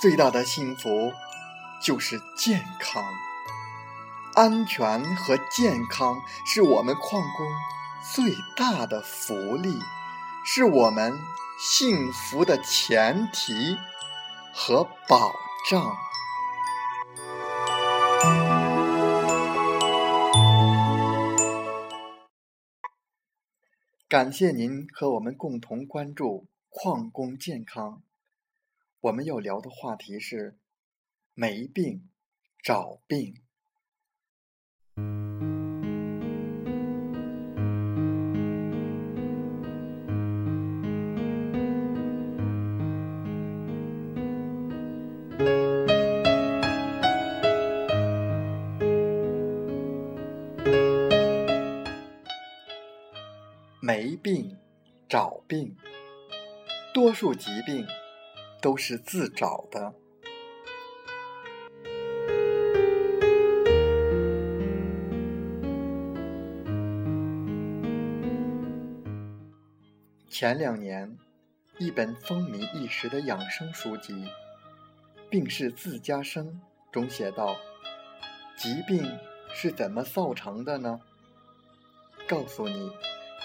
最大的幸福就是健康、安全和健康，是我们矿工最大的福利，是我们幸福的前提和保障。感谢您和我们共同关注矿工健康。我们要聊的话题是没病找病。没病找病，多数疾病。都是自找的。前两年，一本风靡一时的养生书籍《病是自家生》中写道：“疾病是怎么造成的呢？告诉你，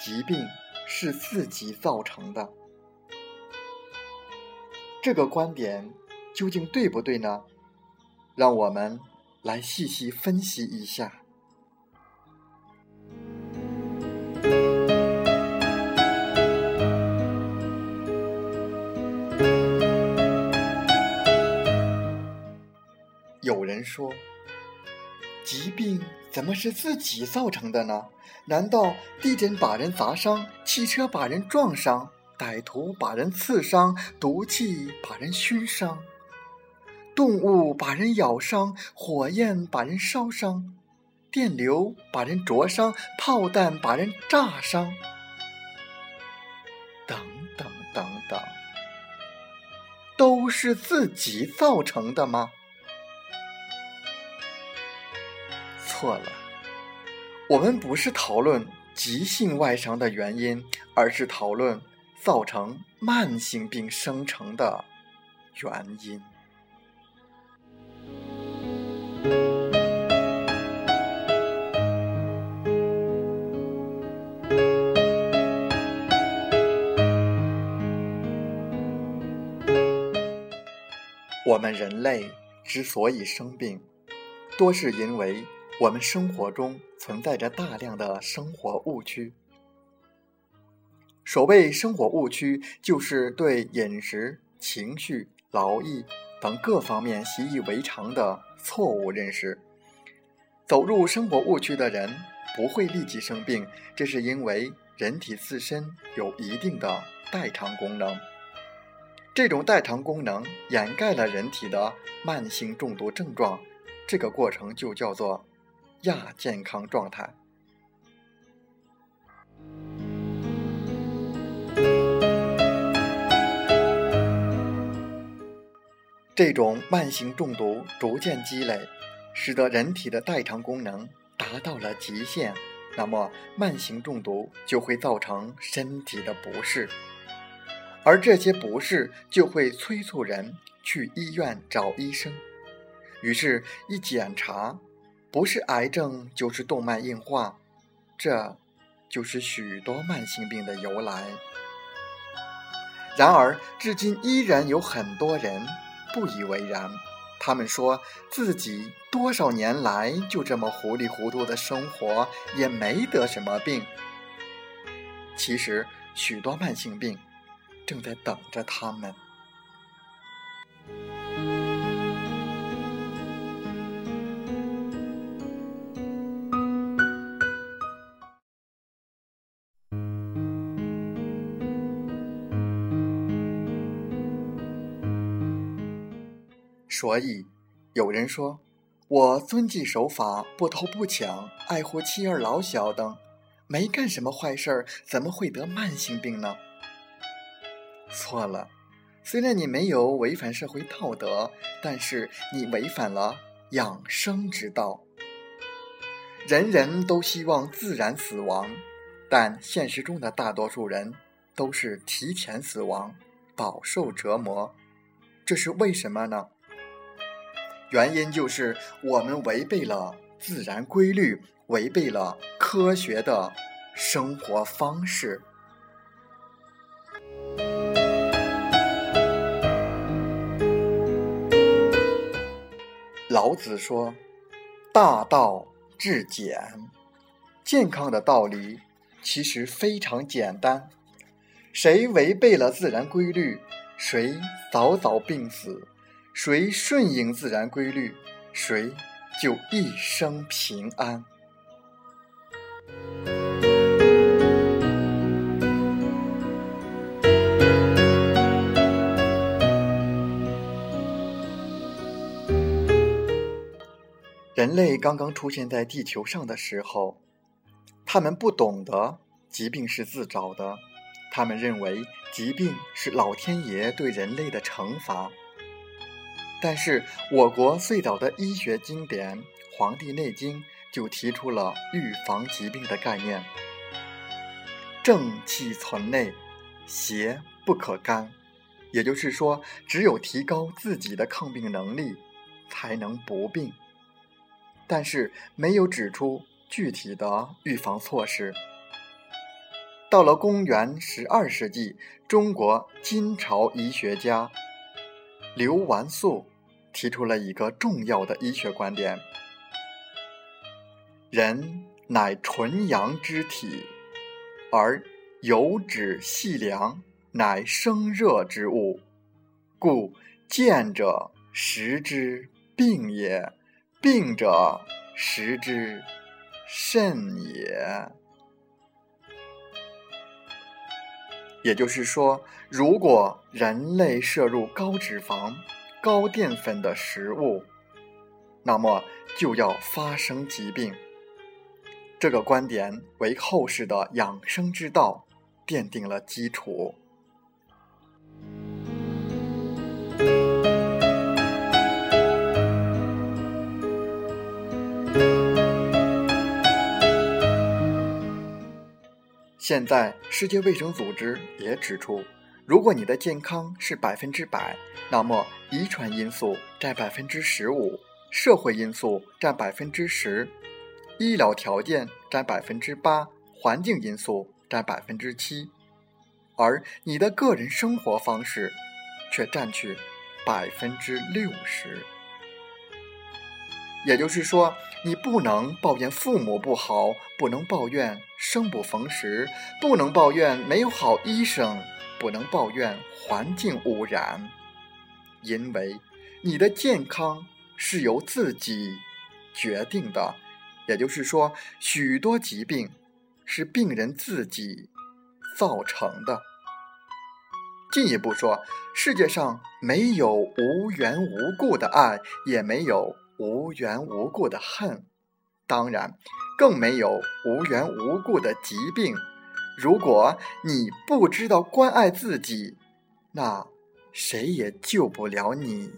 疾病是自己造成的。”这个观点究竟对不对呢？让我们来细细分析一下。有人说，疾病怎么是自己造成的呢？难道地震把人砸伤，汽车把人撞伤？歹徒把人刺伤，毒气把人熏伤，动物把人咬伤，火焰把人烧伤，电流把人灼伤，炮弹把人炸伤，等等等等，都是自己造成的吗？错了，我们不是讨论急性外伤的原因，而是讨论。造成慢性病生成的原因。我们人类之所以生病，多是因为我们生活中存在着大量的生活误区。所谓生活误区，就是对饮食、情绪、劳逸等各方面习以为常的错误认识。走入生活误区的人不会立即生病，这是因为人体自身有一定的代偿功能，这种代偿功能掩盖了人体的慢性中毒症状，这个过程就叫做亚健康状态。这种慢性中毒逐渐积累，使得人体的代偿功能达到了极限，那么慢性中毒就会造成身体的不适，而这些不适就会催促人去医院找医生。于是，一检查，不是癌症就是动脉硬化，这就是许多慢性病的由来。然而，至今依然有很多人。不以为然，他们说自己多少年来就这么糊里糊涂的生活，也没得什么病。其实，许多慢性病正在等着他们。所以，有人说，我遵纪守法，不偷不抢，爱护妻儿老小等，没干什么坏事儿，怎么会得慢性病呢？错了，虽然你没有违反社会道德，但是你违反了养生之道。人人都希望自然死亡，但现实中的大多数人都是提前死亡，饱受折磨，这是为什么呢？原因就是我们违背了自然规律，违背了科学的生活方式。老子说：“大道至简，健康的道理其实非常简单。谁违背了自然规律，谁早早病死。”谁顺应自然规律，谁就一生平安。人类刚刚出现在地球上的时候，他们不懂得疾病是自找的，他们认为疾病是老天爷对人类的惩罚。但是，我国最早的医学经典《黄帝内经》就提出了预防疾病的概念：“正气存内，邪不可干。”也就是说，只有提高自己的抗病能力，才能不病。但是，没有指出具体的预防措施。到了公元十二世纪，中国金朝医学家。刘完素提出了一个重要的医学观点：人乃纯阳之体，而油脂细粮乃生热之物，故见者食之病也，病者食之肾也。也就是说，如果人类摄入高脂肪、高淀粉的食物，那么就要发生疾病。这个观点为后世的养生之道奠定了基础。现在，世界卫生组织也指出，如果你的健康是百分之百，那么遗传因素占百分之十五，社会因素占百分之十，医疗条件占百分之八，环境因素占百分之七，而你的个人生活方式却占去百分之六十。也就是说，你不能抱怨父母不好，不能抱怨生不逢时，不能抱怨没有好医生，不能抱怨环境污染，因为你的健康是由自己决定的。也就是说，许多疾病是病人自己造成的。进一步说，世界上没有无缘无故的爱，也没有。无缘无故的恨，当然更没有无缘无故的疾病。如果你不知道关爱自己，那谁也救不了你。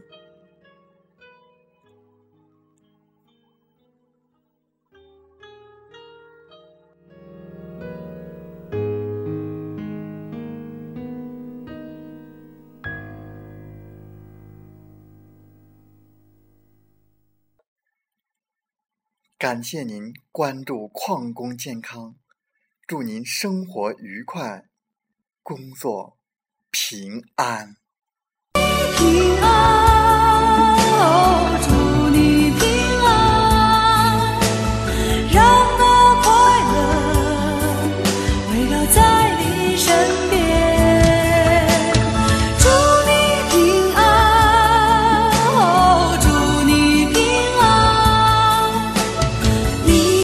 感谢您关注矿工健康，祝您生活愉快，工作平安。